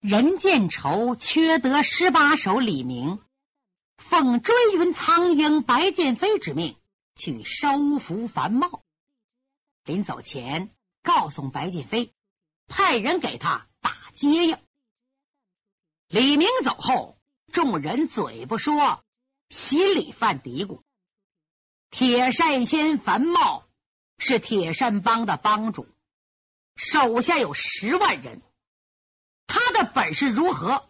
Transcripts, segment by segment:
人见愁缺得十八首李明，奉追云苍鹰白剑飞之命去收服樊茂。临走前，告诉白剑飞，派人给他打接应。李明走后，众人嘴不说，心里犯嘀咕：铁扇仙樊茂是铁扇帮的帮主，手下有十万人。他的本事如何，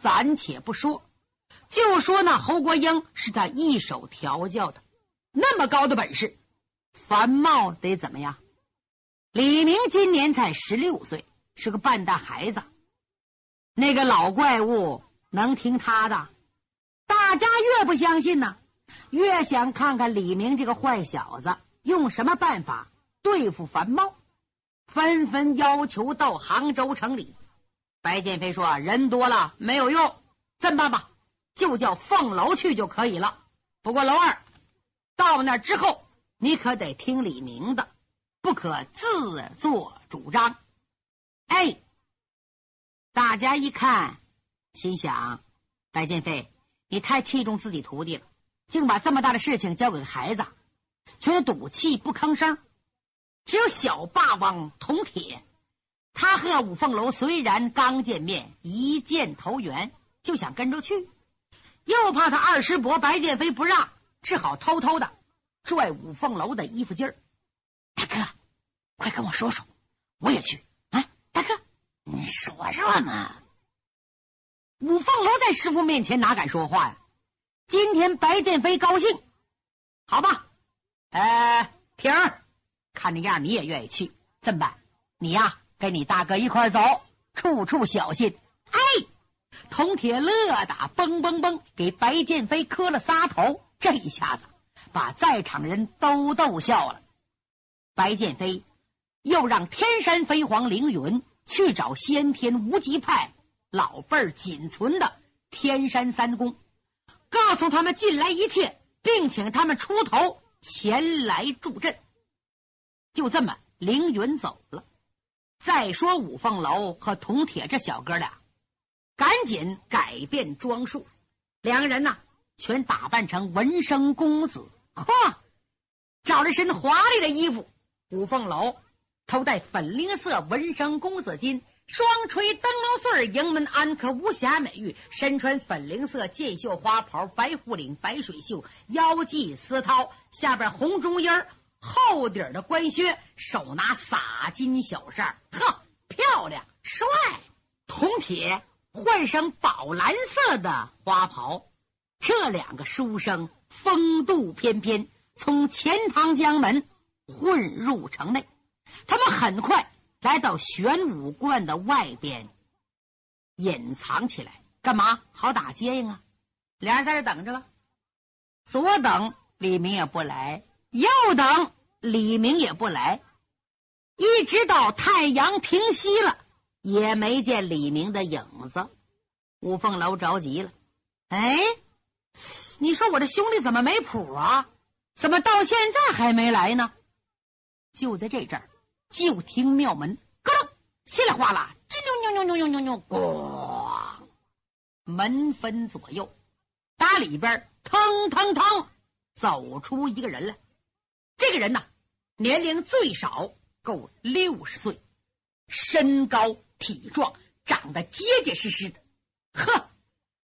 暂且不说，就说那侯国英是他一手调教的，那么高的本事，樊茂得怎么样？李明今年才十六岁，是个半大孩子，那个老怪物能听他的？大家越不相信呢，越想看看李明这个坏小子用什么办法对付樊茂，纷纷要求到杭州城里。白剑飞说：“人多了没有用，这么办吧，就叫凤楼去就可以了。不过楼二到那之后，你可得听李明的，不可自作主张。”哎，大家一看，心想：白剑飞，你太器重自己徒弟了，竟把这么大的事情交给孩子，却赌气不吭声。只有小霸王铜铁。他和五凤楼虽然刚见面，一见投缘，就想跟着去，又怕他二师伯白剑飞不让，只好偷偷的拽五凤楼的衣服襟儿。大哥，快跟我说说，我也去啊！大哥，你说说嘛。五凤楼在师傅面前哪敢说话呀？今天白剑飞高兴，好吧？呃，婷儿，看这样你也愿意去，这么办？你呀。跟你大哥一块走，处处小心。哎，铜铁乐打嘣嘣嘣，给白剑飞磕了仨头。这一下子把在场人都逗笑了。白剑飞又让天山飞黄凌云去找先天无极派老辈儿仅存的天山三公，告诉他们近来一切，并请他们出头前来助阵。就这么，凌云走了。再说五凤楼和铜铁这小哥俩，赶紧改变装束，两个人呢全打扮成文生公子，嚯，找了身华丽的衣服。五凤楼头戴粉菱色文生公子巾，双垂灯笼穗，迎门安可无瑕美玉，身穿粉菱色箭袖花袍，白虎领白水袖，腰系丝绦，下边红中衣儿。厚底的官靴，手拿洒金小扇，呵，漂亮帅！铜铁换上宝蓝色的花袍，这两个书生风度翩翩，从钱塘江门混入城内。他们很快来到玄武观的外边，隐藏起来，干嘛？好打接应啊！俩人在这等着了，左等李明也不来。又等李明也不来，一直到太阳平西了，也没见李明的影子。五凤楼着急了，哎，你说我这兄弟怎么没谱啊？怎么到现在还没来呢？就在这阵儿，就听庙门咯噔，稀里哗啦，吱扭扭扭扭扭扭，咣，门分左右，打里边腾腾腾走出一个人来。这个人呢，年龄最少够六十岁，身高体壮，长得结结实实的，呵，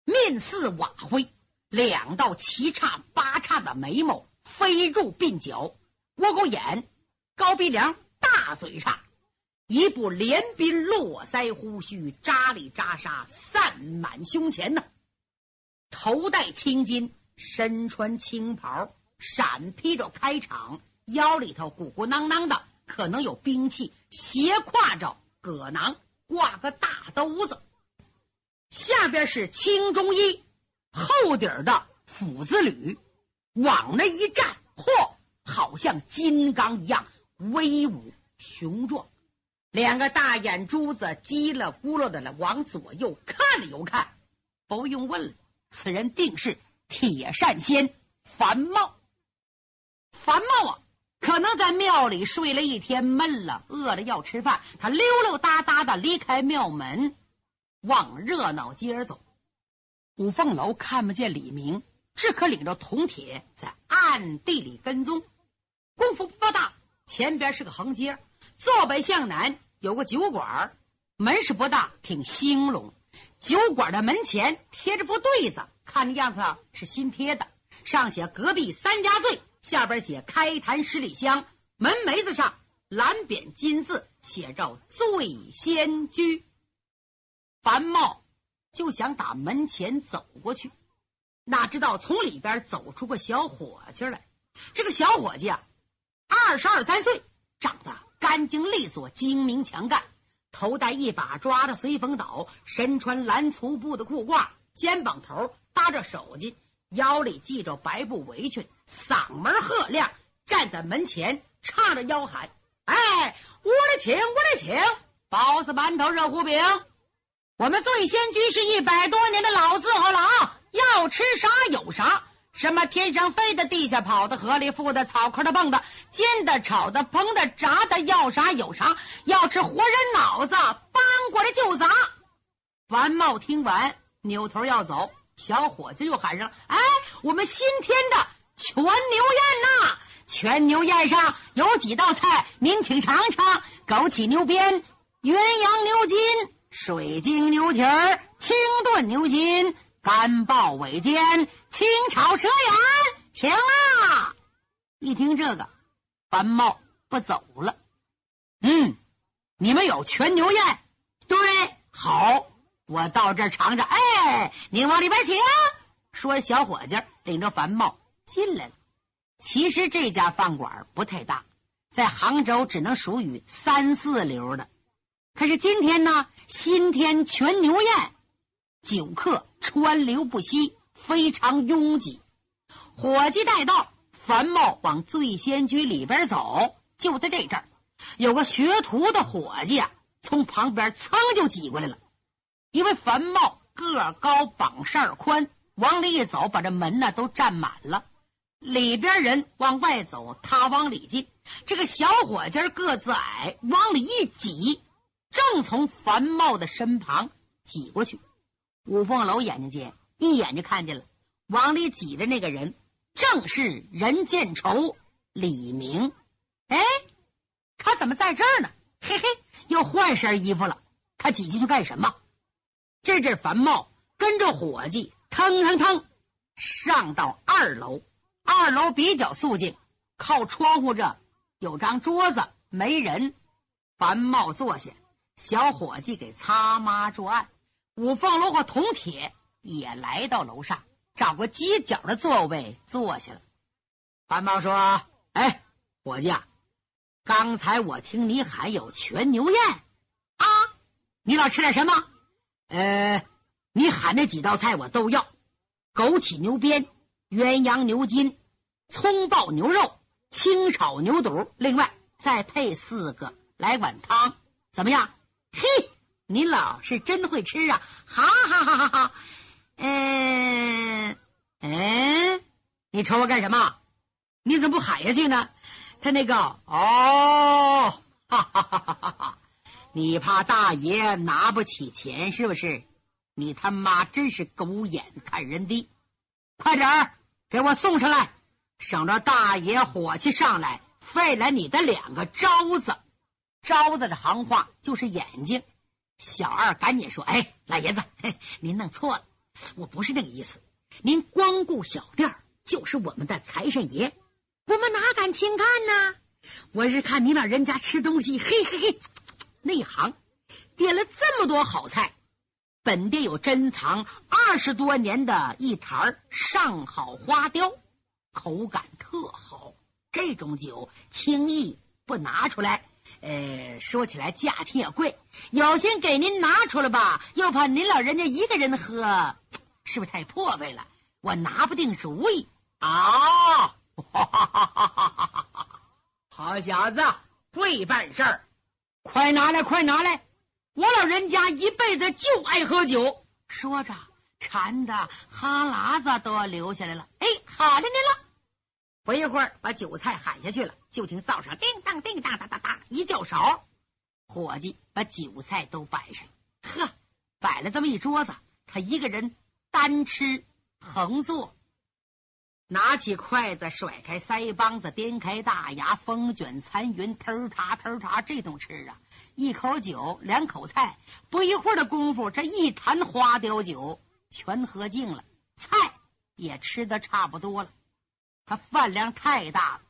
面似瓦灰，两道七叉八叉的眉毛飞入鬓角，窝沟眼，高鼻梁，大嘴叉，一部连鬓络腮胡须扎里扎沙散满胸前呢，头戴青巾，身穿青袍。闪披着开场，腰里头鼓鼓囊囊的，可能有兵器，斜挎着葛囊，挂个大兜子，下边是青中衣，厚底儿的斧子履，往那一站，嚯，好像金刚一样威武雄壮，两个大眼珠子叽了咕噜的了，往左右看了又看，不用问了，此人定是铁扇仙樊茂。樊茂啊，可能在庙里睡了一天，闷了，饿了要吃饭。他溜溜达达的离开庙门，往热闹街走。五凤楼看不见李明，只可领着铜铁在暗地里跟踪。功夫不大，前边是个横街，坐北向南有个酒馆，门市不大，挺兴隆。酒馆的门前贴着副对子，看那样子是新贴的，上写“隔壁三家醉”，下边写“开坛十里香”。门楣子上蓝匾金字写着“醉仙居”。樊茂。就想打门前走过去，哪知道从里边走出个小伙计来。这个小伙计啊，二十二三岁，长得干净利索、精明强干，头戴一把抓的随风倒，身穿蓝粗布的裤褂，肩膀头搭着手巾，腰里系着白布围裙，嗓门喝亮，站在门前叉着腰喊：“哎，屋里请，屋里请，包子、馒头、热乎饼。”我们醉仙居是一百多年的老字号了啊！要吃啥有啥，什么天上飞的、地下跑的、河里浮的、草坑的蹦的、煎的、炒的、烹的、炸的，要啥有啥。要吃活人脑子，搬过来就砸。樊茂听完，扭头要走，小伙子又喊上：“哎，我们新添的全牛宴呐！全牛宴上有几道菜，您请尝尝：枸杞牛鞭、鸳鸯牛筋。”水晶牛蹄儿、清炖牛心、干爆尾尖、清炒蛇眼，请啊！一听这个，樊茂不走了。嗯，你们有全牛宴？对，好，我到这儿尝尝。哎，您往里边请。说，小伙计领着樊茂进来了。其实这家饭馆不太大，在杭州只能属于三四流的。可是今天呢？新添全牛宴，酒客川流不息，非常拥挤。伙计带道，樊茂往醉仙居里边走。就在这阵儿，有个学徒的伙计啊，从旁边噌就挤过来了。因为樊茂个高膀扇宽，往里一走，把这门呢都占满了。里边人往外走，他往里进。这个小伙计个子矮，往里一挤。正从樊茂的身旁挤过去，五凤楼眼睛尖，一眼就看见了，往里挤的那个人正是任见愁李明。哎，他怎么在这儿呢？嘿嘿，又换身衣服了。他挤进去干什么？这阵樊茂跟着伙计腾腾腾上到二楼，二楼比较肃静，靠窗户这有张桌子，没人。樊茂坐下。小伙计给擦抹桌案，五凤楼和铜铁也来到楼上，找个犄角的座位坐下了。樊茂说：“哎，伙计，啊，刚才我听你喊有全牛宴啊，你老吃点什么？呃，你喊那几道菜我都要：枸杞牛鞭、鸳鸯牛筋、葱爆牛肉、清炒牛肚，另外再配四个，来碗汤，怎么样？”嘿，你老是真会吃啊！哈哈哈哈哈！嗯嗯，你瞅我干什么？你怎么不喊下去呢？他那个哦，哈哈哈哈哈哈！你怕大爷拿不起钱是不是？你他妈真是狗眼看人低！快点儿给我送上来，省着大爷火气上来，废了你的两个招子。招子的行话就是眼睛。小二赶紧说：“哎，老爷子，您弄错了，我不是那个意思。您光顾小店就是我们的财神爷，我们哪敢轻看呢？我是看你老人家吃东西，嘿嘿嘿，内行，点了这么多好菜。本店有珍藏二十多年的一坛上好花雕，口感特好。这种酒轻易不拿出来。”呃，说起来价钱也贵，有心给您拿出来吧，又怕您老人家一个人喝，是不是太破费了？我拿不定主意啊！好小子，会办事儿，快拿来，快拿来！我老人家一辈子就爱喝酒，说着馋的哈喇子都要流下来了。哎，好了您了。不一会儿，把酒菜喊下去了。就听灶上叮当叮当哒哒哒一叫勺，伙计把酒菜都摆上。呵，摆了这么一桌子，他一个人单吃横坐，拿起筷子，甩开腮帮子，颠开大牙，风卷残云，腾嚓腾嚓这种吃啊！一口酒，两口菜，不一会儿的功夫，这一坛花雕酒全喝尽了，菜也吃的差不多了。他饭量太大了，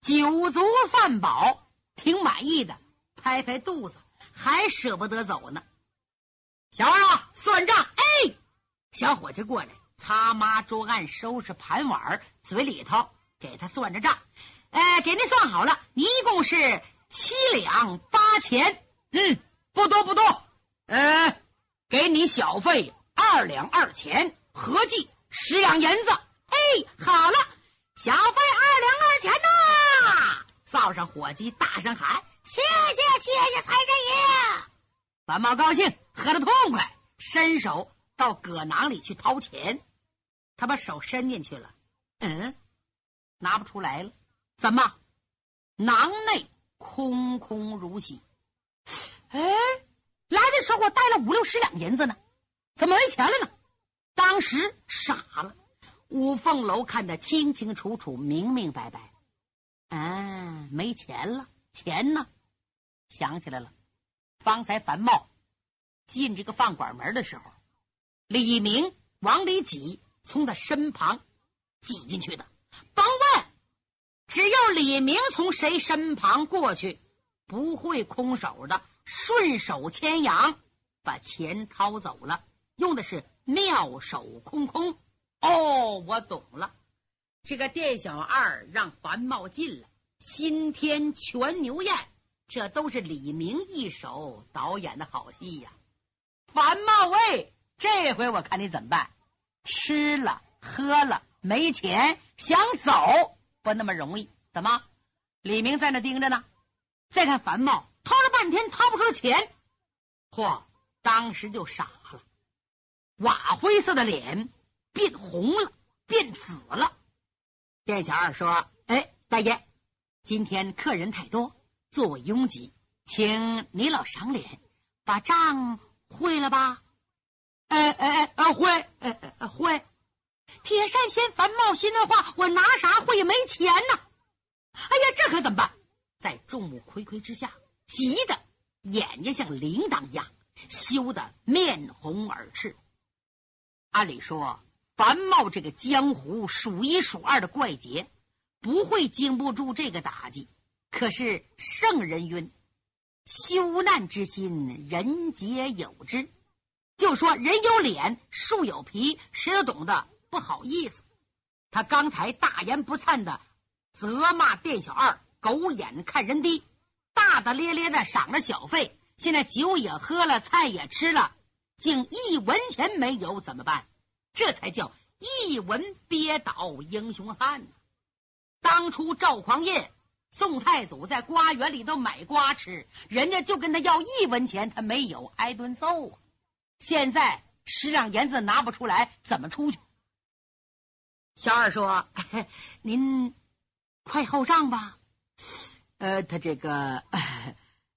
酒足饭饱，挺满意的，拍拍肚子，还舍不得走呢。小二啊，算账！哎，小伙计过来，擦抹桌案，收拾盘碗，嘴里头给他算着账。哎，给您算好了，一共是。七两八钱，嗯，不多不多，呃，给你小费二两二钱，合计十两银子。哎，好了，小费二两二钱呐！灶上伙计大声喊：“谢谢谢谢财神爷！”樊茂高兴，喝得痛快，伸手到葛囊里去掏钱。他把手伸进去了，嗯，拿不出来了。怎么？囊内？空空如洗，哎，来的时候我带了五六十两银子呢，怎么没钱了呢？当时傻了。五凤楼看得清清楚楚、明明白白，啊，没钱了，钱呢？想起来了，方才樊茂进这个饭馆门的时候，李明往里挤，从他身旁挤进去的。甭问。只要李明从谁身旁过去，不会空手的，顺手牵羊把钱掏走了，用的是妙手空空。哦，我懂了，这个店小二让樊茂进了，新添全牛宴，这都是李明一手导演的好戏呀。樊茂喂，这回我看你怎么办？吃了喝了没钱，想走。不那么容易，怎么？李明在那盯着呢。再看樊茂，掏了半天掏不出钱，嚯！当时就傻了，瓦灰色的脸变红了，变紫了。店小二说：“哎，大爷，今天客人太多，座位拥挤，请你老赏脸，把账汇了吧。”哎哎哎，汇，哎哎汇。铁扇仙樊茂心的话，我拿啥会没钱呢？哎呀，这可怎么办？在众目睽睽之下，急得眼睛像铃铛一样，羞得面红耳赤。按理说，樊茂这个江湖数一数二的怪杰，不会经不住这个打击。可是圣人云：“羞难之心，人皆有之。”就说人有脸，树有皮，谁都懂得。不好意思，他刚才大言不惭的责骂店小二狗眼看人低，大大咧咧的赏了小费，现在酒也喝了，菜也吃了，竟一文钱没有，怎么办？这才叫一文憋倒英雄汉。当初赵匡胤、宋太祖在瓜园里头买瓜吃，人家就跟他要一文钱，他没有，挨顿揍啊！现在十两银子拿不出来，怎么出去？小二说：“您快后账吧。”呃，他这个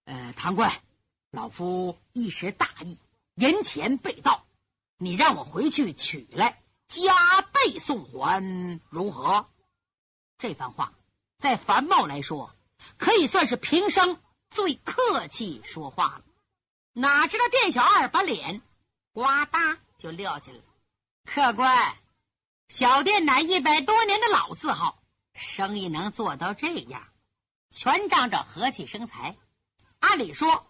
呃，堂官，老夫一时大意，银钱被盗，你让我回去取来，加倍送还，如何？这番话在樊茂来说，可以算是平生最客气说话了。哪知道店小二把脸呱嗒就撂下了，客官。小店乃一百多年的老字号，生意能做到这样，全仗着和气生财。按理说，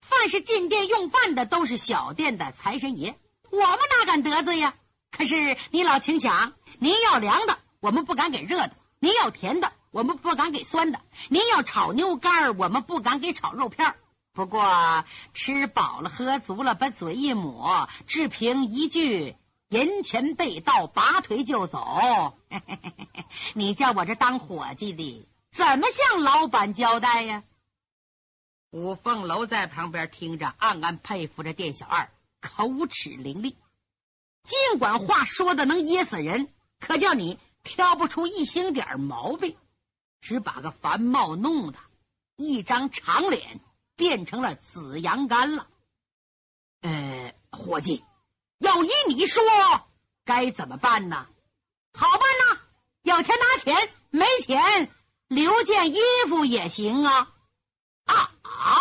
凡是进店用饭的都是小店的财神爷，我们哪敢得罪呀？可是你老请讲，您要凉的，我们不敢给热的；您要甜的，我们不敢给酸的；您要炒牛肝，我们不敢给炒肉片。不过吃饱了喝足了，把嘴一抹，只凭一句。银钱被盗，拔腿就走。你叫我这当伙计的，怎么向老板交代呀？五凤楼在旁边听着，暗暗佩服着店小二口齿伶俐。尽管话说的能噎死人，可叫你挑不出一星点毛病，只把个樊茂弄的一张长脸变成了紫阳干了。呃，伙计，要依你说，该怎么办呢？好办呐，有钱拿钱，没钱留件衣服也行啊！啊啊！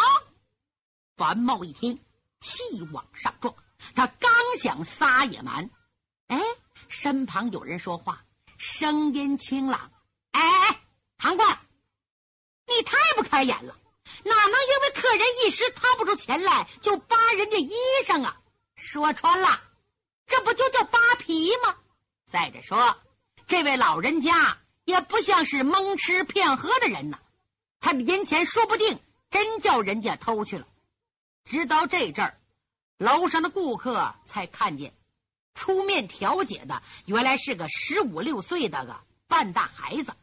樊茂一听，气往上撞，他刚想撒野蛮，哎，身旁有人说话，声音清朗：“哎哎，唐冠，你太不开眼了！哪能因为客人一时掏不出钱来，就扒人家衣裳啊？说穿了，这不就叫扒皮吗？再者说，这位老人家也不像是蒙吃骗喝的人呐，他的银钱说不定真叫人家偷去了。”直到这阵儿，楼上的顾客才看见出面调解的，原来是个十五六岁的个半大孩子，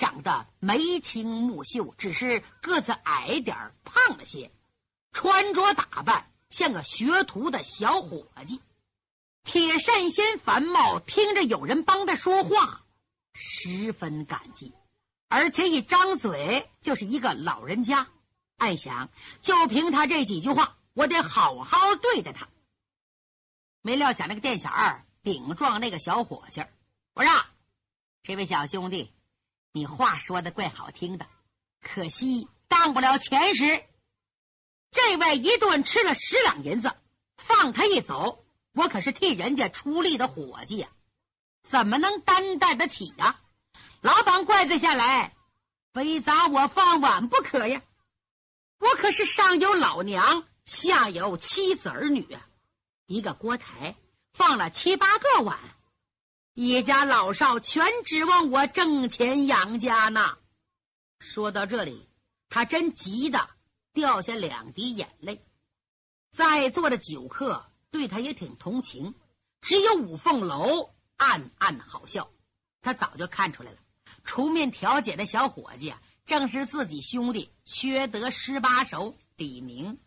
长得眉清目秀，只是个子矮点胖了些，穿着打扮像个学徒的小伙计。铁扇仙樊茂听着有人帮他说话，十分感激，而且一张嘴就是一个老人家。暗想，就凭他这几句话，我得好好对待他。没料想，那个店小二顶撞那个小伙计我说：“这位小兄弟，你话说的怪好听的，可惜当不了钱时。这位一顿吃了十两银子，放他一走，我可是替人家出力的伙计呀，怎么能担待得起呀？老板怪罪下来，非砸我饭碗不可呀！”我可是上有老娘，下有妻子儿女，一个锅台放了七八个碗，一家老少全指望我挣钱养家呢。说到这里，他真急得掉下两滴眼泪。在座的酒客对他也挺同情，只有五凤楼暗暗好笑。他早就看出来了，出面调解的小伙计。正是自己兄弟缺德十八手李明，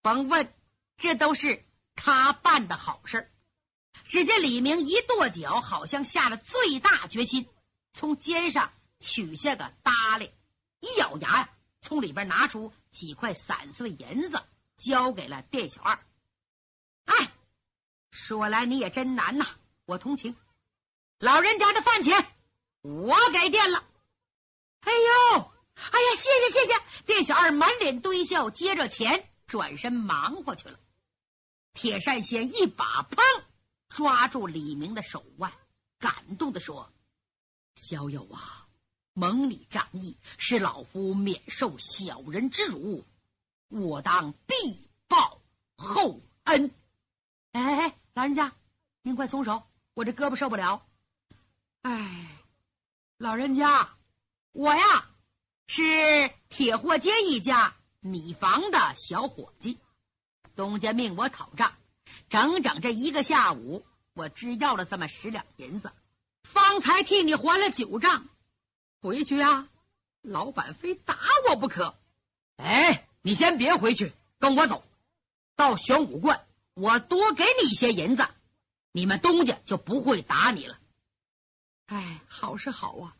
甭问，这都是他办的好事。只见李明一跺脚，好像下了最大决心，从肩上取下个搭裢，一咬牙呀，从里边拿出几块散碎银子，交给了店小二。哎，说来你也真难呐，我同情。老人家的饭钱我给垫了。哎呦，哎呀，谢谢谢谢！店小二满脸堆笑，接着钱转身忙活去了。铁扇仙一把砰抓住李明的手腕，感动的说：“小友啊，蒙你仗义，使老夫免受小人之辱，我当必报厚恩。”哎哎哎，老人家，您快松手，我这胳膊受不了。哎，老人家。我呀，是铁货街一家米房的小伙计，东家命我讨账，整整这一个下午，我只要了这么十两银子，方才替你还了九账。回去啊，老板非打我不可。哎，你先别回去，跟我走到玄武观，我多给你一些银子，你们东家就不会打你了。哎，好是好啊。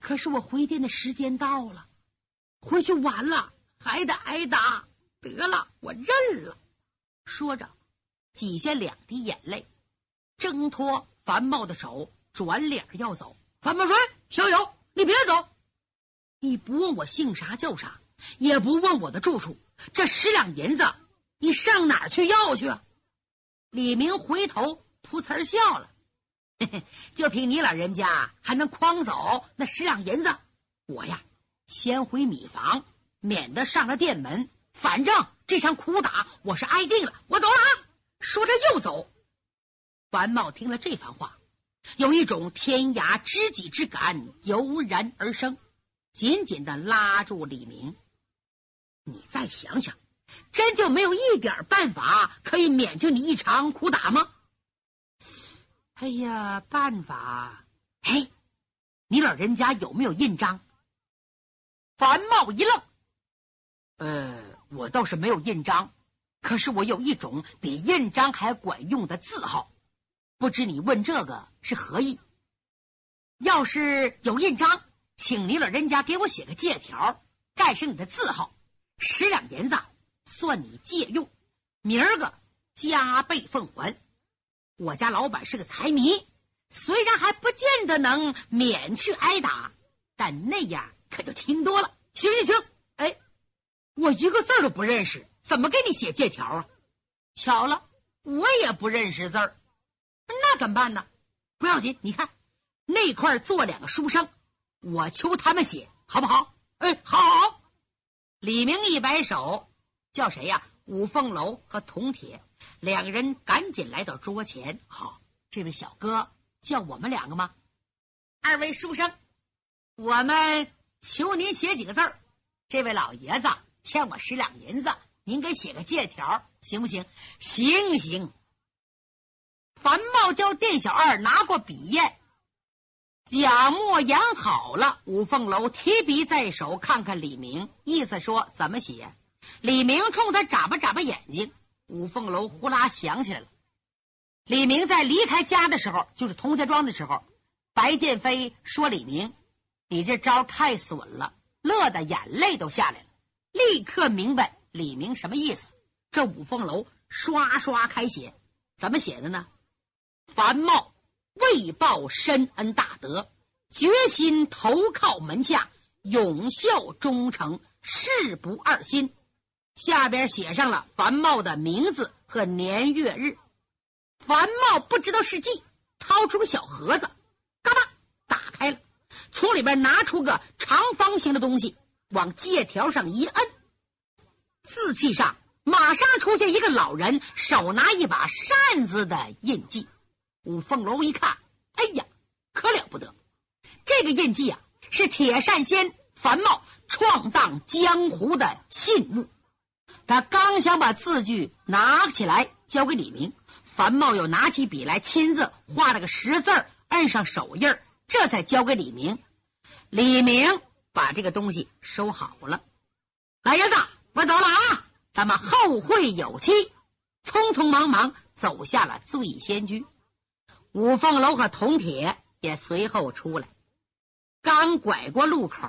可是我回店的时间到了，回去晚了还得挨打。得了，我认了。说着，挤下两滴眼泪，挣脱樊茂的手，转脸要走。樊茂说：“小友，你别走，你不问我姓啥叫啥，也不问我的住处，这十两银子你上哪去要去？”李明回头噗呲笑了。嘿 嘿就凭你老人家还能诓走那十两银子？我呀，先回米房，免得上了店门。反正这场苦打我是挨定了。我走了啊！说着又走。樊茂听了这番话，有一种天涯知己之感油然而生，紧紧的拉住李明。你再想想，真就没有一点办法可以免去你一场苦打吗？哎呀，办法！哎，你老人家有没有印章？樊茂一愣，呃，我倒是没有印章，可是我有一种比印章还管用的字号，不知你问这个是何意？要是有印章，请你老人家给我写个借条，盖上你的字号，十两银子算你借用，明儿个加倍奉还。我家老板是个财迷，虽然还不见得能免去挨打，但那样可就轻多了。行行行，哎，我一个字都不认识，怎么给你写借条啊？巧了，我也不认识字儿，怎么办呢？不要紧，你看那块坐两个书生，我求他们写，好不好？哎，好。好李明一摆手，叫谁呀？五凤楼和铜铁。两个人赶紧来到桌前。好，这位小哥叫我们两个吗？二位书生，我们求您写几个字儿。这位老爷子欠我十两银子，您给写个借条，行不行？行行。樊茂叫店小二拿过笔砚，假墨养好了。五凤楼提笔在手，看看李明，意思说怎么写。李明冲他眨巴眨巴眼睛。五凤楼呼啦响起来了。李明在离开家的时候，就是童家庄的时候，白剑飞说：“李明，你这招太损了！”乐的眼泪都下来了。立刻明白李明什么意思。这五凤楼刷刷开写，怎么写的呢？樊茂为报深恩大德，决心投靠门下，永效忠诚，誓不二心。下边写上了樊茂的名字和年月日。樊茂不知道是计，掏出个小盒子，嘎巴打开了，从里边拿出个长方形的东西，往借条上一摁，字器上马上出现一个老人手拿一把扇子的印记。五凤楼一看，哎呀，可了不得！这个印记啊，是铁扇仙樊茂闯荡江湖的信物。他刚想把字据拿起来交给李明，樊茂又拿起笔来，亲自画了个十字，摁上手印，这才交给李明。李明把这个东西收好了。老爷子，我走了啊，咱们后会有期。匆匆忙忙走下了醉仙居，五凤楼和铜铁也随后出来。刚拐过路口，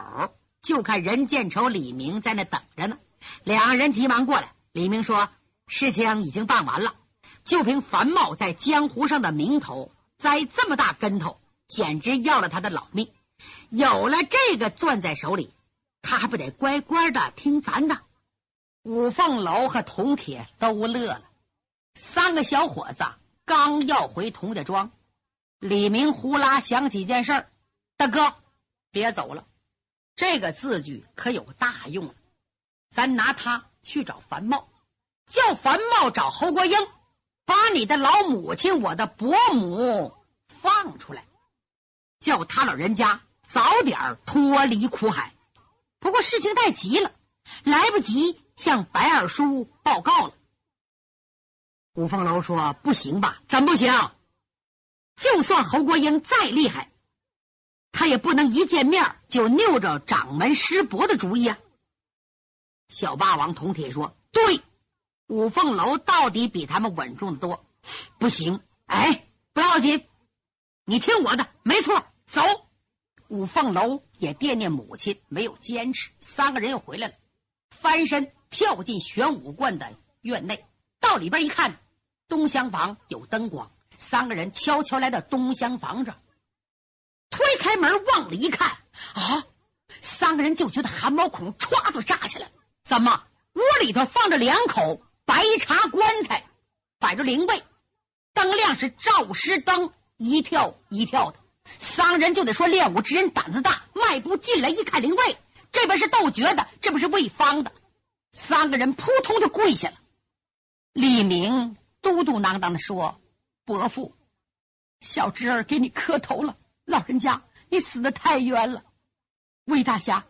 就看任建仇、李明在那等着呢。两人急忙过来。李明说：“事情已经办完了，就凭樊茂在江湖上的名头，栽这么大跟头，简直要了他的老命。有了这个攥在手里，他还不得乖乖的听咱的？”五凤楼和铜铁都乐了。三个小伙子刚要回童家庄，李明呼啦想起一件事：“大哥，别走了，这个字据可有大用了。”咱拿他去找樊茂，叫樊茂找侯国英，把你的老母亲、我的伯母放出来，叫他老人家早点脱离苦海。不过事情太急了，来不及向白二叔报告了。五凤楼说：“不行吧？怎么不行？就算侯国英再厉害，他也不能一见面就拗着掌门师伯的主意啊。”小霸王铜铁说：“对，五凤楼到底比他们稳重的多。不行，哎，不要紧，你听我的，没错，走。”五凤楼也惦念母亲，没有坚持。三个人又回来了，翻身跳进玄武观的院内，到里边一看，东厢房有灯光。三个人悄悄来到东厢房这，推开门往里一看，啊，三个人就觉得汗毛孔歘就炸起来了。怎么？屋里头放着两口白茶棺材，摆着灵位，灯亮是照尸灯，一跳一跳的。三人就得说练武之人胆子大，迈步进来一看灵位，这边是斗绝的，这不是魏方的。三个人扑通就跪下了。李明嘟嘟囔囔的说：“伯父，小侄儿给你磕头了，老人家，你死的太冤了，魏大侠。”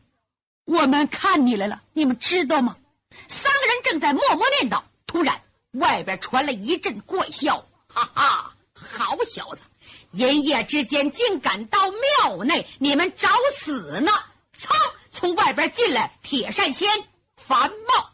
我们看你来了，你们知道吗？三个人正在默默念叨，突然外边传来一阵怪笑，哈哈！好小子，一夜之间竟敢到庙内，你们找死呢！噌，从外边进来铁扇仙樊茂。